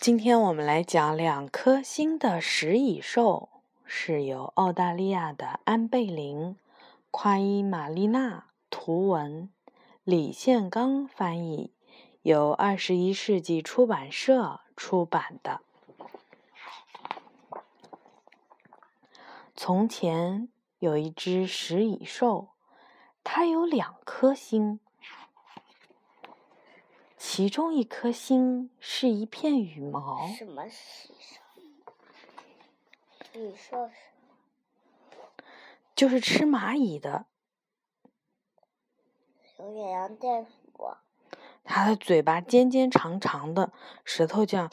今天我们来讲两颗星的食蚁兽，是由澳大利亚的安贝林、夸伊玛丽娜图文，李宪刚翻译，由二十一世纪出版社出版的。从前有一只食蚁兽，它有两颗星。其中一颗星是一片羽毛。什么是蚁兽？是？就是吃蚂蚁的。有点像袋鼠。它的嘴巴尖尖长长的，舌头这样，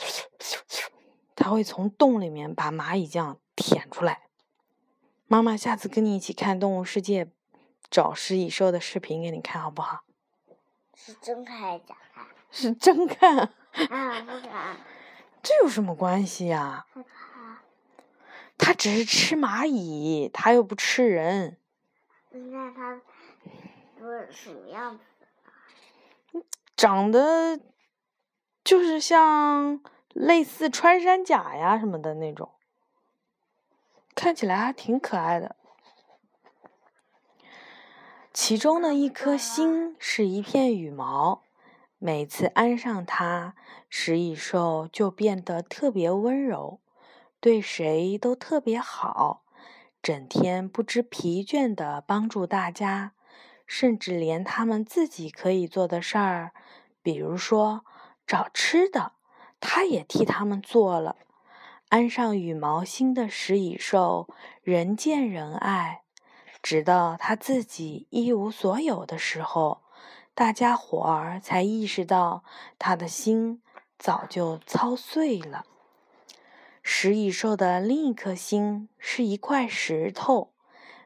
它会从洞里面把蚂蚁这样舔出来。妈妈下次跟你一起看《动物世界》，找食蚁兽的视频给你看，好不好？是真看还是真看。啊，不敢。这有什么关系呀？害怕。它只是吃蚂蚁，他又不吃人。那它不是什么样子？长得就是像类似穿山甲呀什么的那种，看起来还挺可爱的。其中的一颗星是一片羽毛。每次安上它，食蚁兽就变得特别温柔，对谁都特别好，整天不知疲倦地帮助大家，甚至连他们自己可以做的事儿，比如说找吃的，它也替他们做了。安上羽毛星的食蚁兽人见人爱，直到他自己一无所有的时候。大家伙儿才意识到，他的心早就操碎了。食蚁兽的另一颗心是一块石头，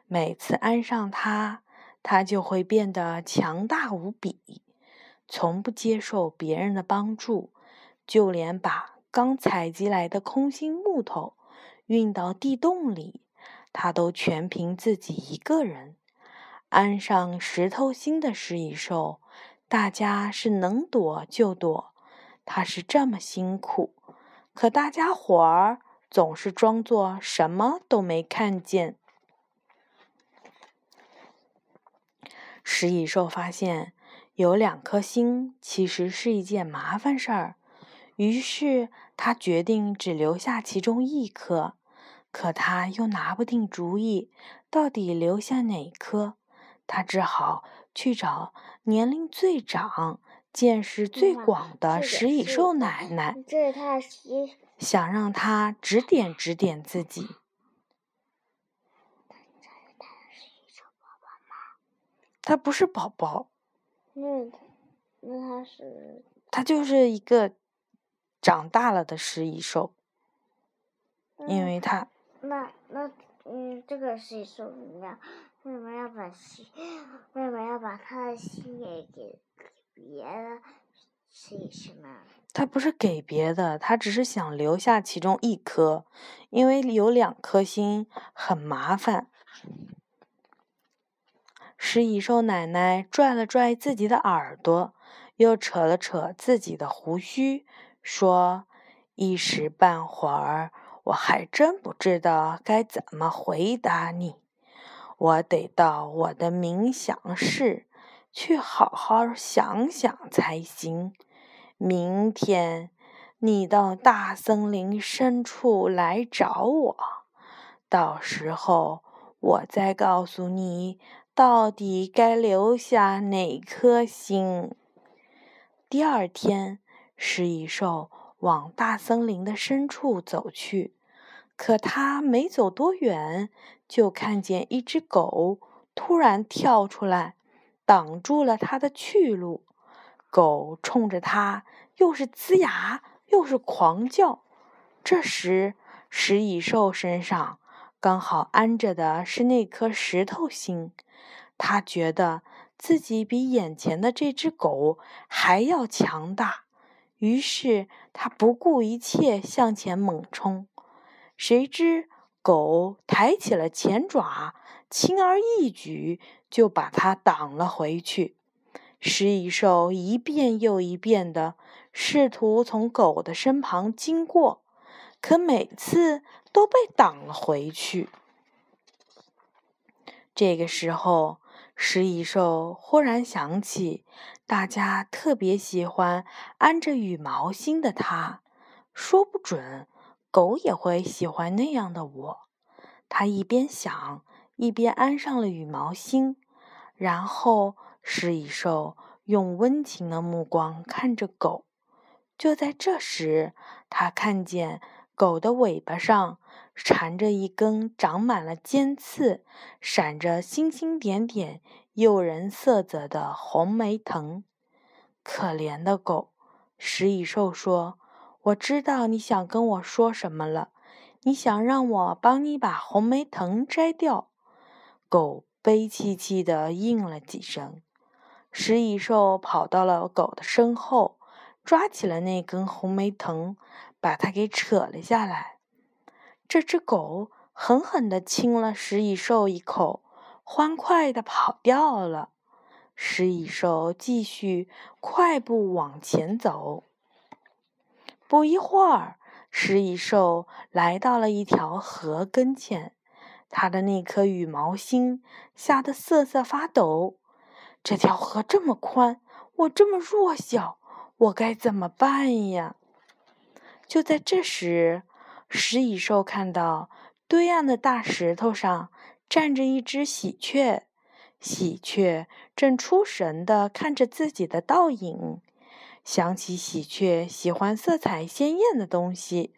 每次安上它，它就会变得强大无比，从不接受别人的帮助，就连把刚采集来的空心木头运到地洞里，它都全凭自己一个人。安上石头心的食蚁兽。大家是能躲就躲，他是这么辛苦，可大家伙儿总是装作什么都没看见。食蚁兽发现有两颗星其实是一件麻烦事儿，于是他决定只留下其中一颗，可他又拿不定主意，到底留下哪颗？他只好去找年龄最长、见识最广的食蚁兽奶奶，这是他想让他指点指点自己。他不是宝宝。那那他是？他就是一个长大了的食蚁兽，因为他。那那嗯，这个食蚁兽怎么样？为什么要把心？为什么要把他的心也给别的吃一吃呢？他不是给别的，他只是想留下其中一颗，因为有两颗心很麻烦。食蚁兽奶奶拽了拽自己的耳朵，又扯了扯自己的胡须，说：“一时半会儿，我还真不知道该怎么回答你。”我得到我的冥想室去好好想想才行。明天你到大森林深处来找我，到时候我再告诉你到底该留下哪颗星。第二天，食蚁兽往大森林的深处走去。可他没走多远，就看见一只狗突然跳出来，挡住了他的去路。狗冲着他又是呲牙又是狂叫。这时，食蚁兽身上刚好安着的是那颗石头心，他觉得自己比眼前的这只狗还要强大，于是他不顾一切向前猛冲。谁知狗抬起了前爪，轻而易举就把它挡了回去。食蚁兽一遍又一遍地试图从狗的身旁经过，可每次都被挡了回去。这个时候，食蚁兽忽然想起，大家特别喜欢安着羽毛心的它，说不准狗也会喜欢那样的我。他一边想，一边安上了羽毛心，然后食蚁兽用温情的目光看着狗。就在这时，他看见狗的尾巴上。缠着一根长满了尖刺、闪着星星点点、诱人色泽的红梅藤。可怜的狗，食蚁兽说：“我知道你想跟我说什么了。你想让我帮你把红梅藤摘掉。”狗悲戚戚地应了几声。食蚁兽跑到了狗的身后，抓起了那根红梅藤，把它给扯了下来。这只狗狠狠地亲了食蚁兽一口，欢快地跑掉了。食蚁兽继续快步往前走。不一会儿，食蚁兽来到了一条河跟前，它的那颗羽毛心吓得瑟瑟发抖。这条河这么宽，我这么弱小，我该怎么办呀？就在这时，食蚁兽看到对岸的大石头上站着一只喜鹊，喜鹊正出神地看着自己的倒影。想起喜鹊喜欢色彩鲜艳的东西，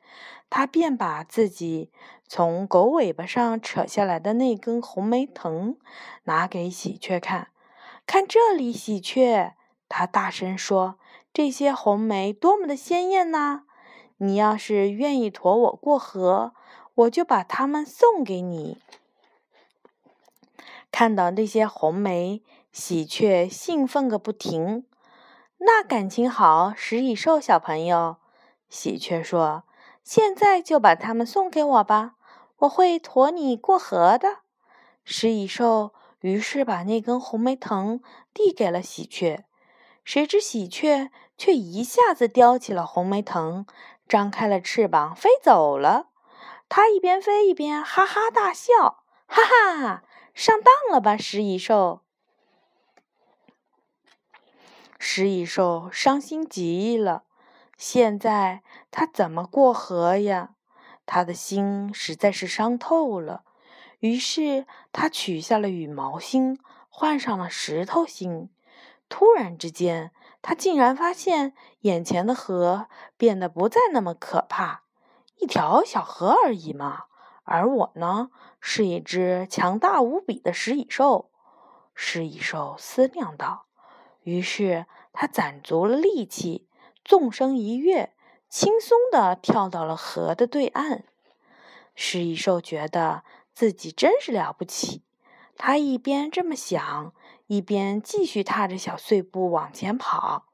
它便把自己从狗尾巴上扯下来的那根红梅藤拿给喜鹊看。看这里，喜鹊，它大声说：“这些红梅多么的鲜艳呐！”你要是愿意驮我过河，我就把它们送给你。看到那些红梅，喜鹊兴奋个不停。那感情好，食蚁兽小朋友，喜鹊说：“现在就把它们送给我吧，我会驮你过河的。”食蚁兽于是把那根红梅藤递给了喜鹊，谁知喜鹊却一下子叼起了红梅藤。张开了翅膀飞走了，它一边飞一边哈哈大笑，哈哈，上当了吧，食蚁兽！食蚁兽伤心极了，现在它怎么过河呀？他的心实在是伤透了。于是他取下了羽毛心，换上了石头心。突然之间，他竟然发现眼前的河变得不再那么可怕，一条小河而已嘛。而我呢，是一只强大无比的食蚁兽。食蚁兽思量道。于是他攒足了力气，纵身一跃，轻松地跳到了河的对岸。食蚁兽觉得自己真是了不起。他一边这么想。一边继续踏着小碎步往前跑，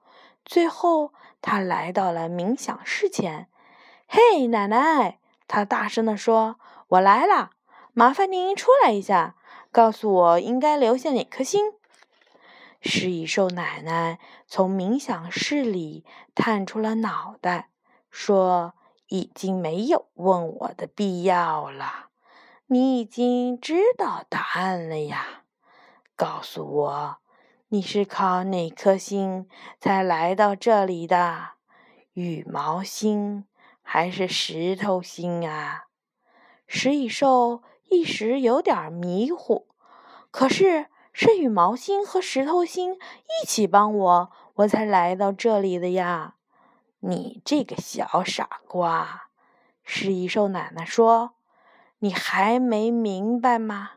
最后他来到了冥想室前。“嘿，奶奶！”他大声地说，“我来了，麻烦您出来一下，告诉我应该留下哪颗星。”食蚁兽奶奶从冥想室里探出了脑袋，说：“已经没有问我的必要了，你已经知道答案了呀。”告诉我，你是靠哪颗星才来到这里的？羽毛星还是石头星啊？食蚁兽一时有点迷糊。可是是羽毛星和石头星一起帮我，我才来到这里的呀！你这个小傻瓜！食蚁兽奶奶说：“你还没明白吗？”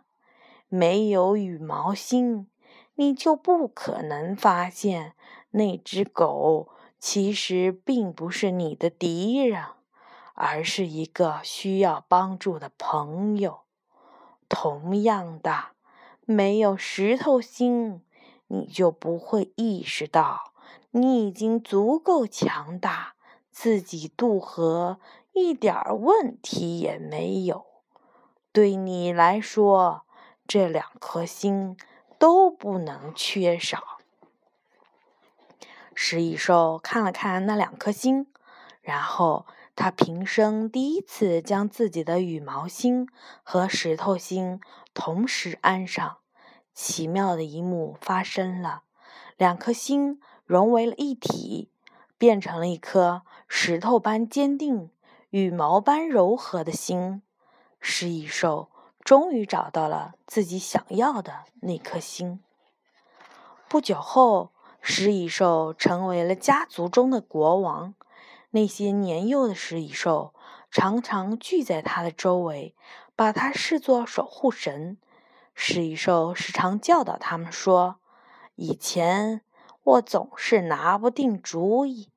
没有羽毛星，你就不可能发现那只狗其实并不是你的敌人，而是一个需要帮助的朋友。同样的，没有石头心，你就不会意识到你已经足够强大，自己渡河一点问题也没有。对你来说。这两颗心都不能缺少。食蚁兽看了看那两颗星，然后他平生第一次将自己的羽毛星和石头星同时安上。奇妙的一幕发生了，两颗星融为了一体，变成了一颗石头般坚定、羽毛般柔和的心。食蚁兽终于找到了自己想要的那颗星。不久后，食蚁兽成为了家族中的国王。那些年幼的食蚁兽常常聚在它的周围，把它视作守护神。食蚁兽时常教导他们说：“以前我总是拿不定主意，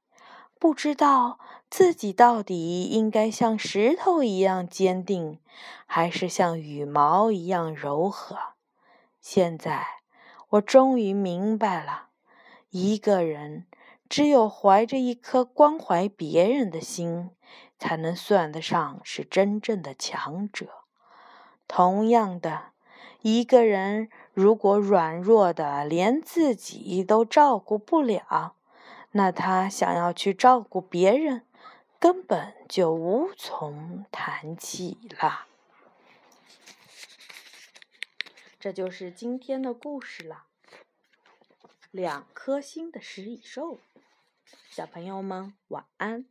不知道自己到底应该像石头一样坚定，还是像羽毛一样柔和。现在我终于明白了，一个人只有怀着一颗关怀别人的心，才能算得上是真正的强者。同样的。”一个人如果软弱的连自己都照顾不了，那他想要去照顾别人，根本就无从谈起了。这就是今天的故事了。两颗星的食蚁兽，小朋友们晚安。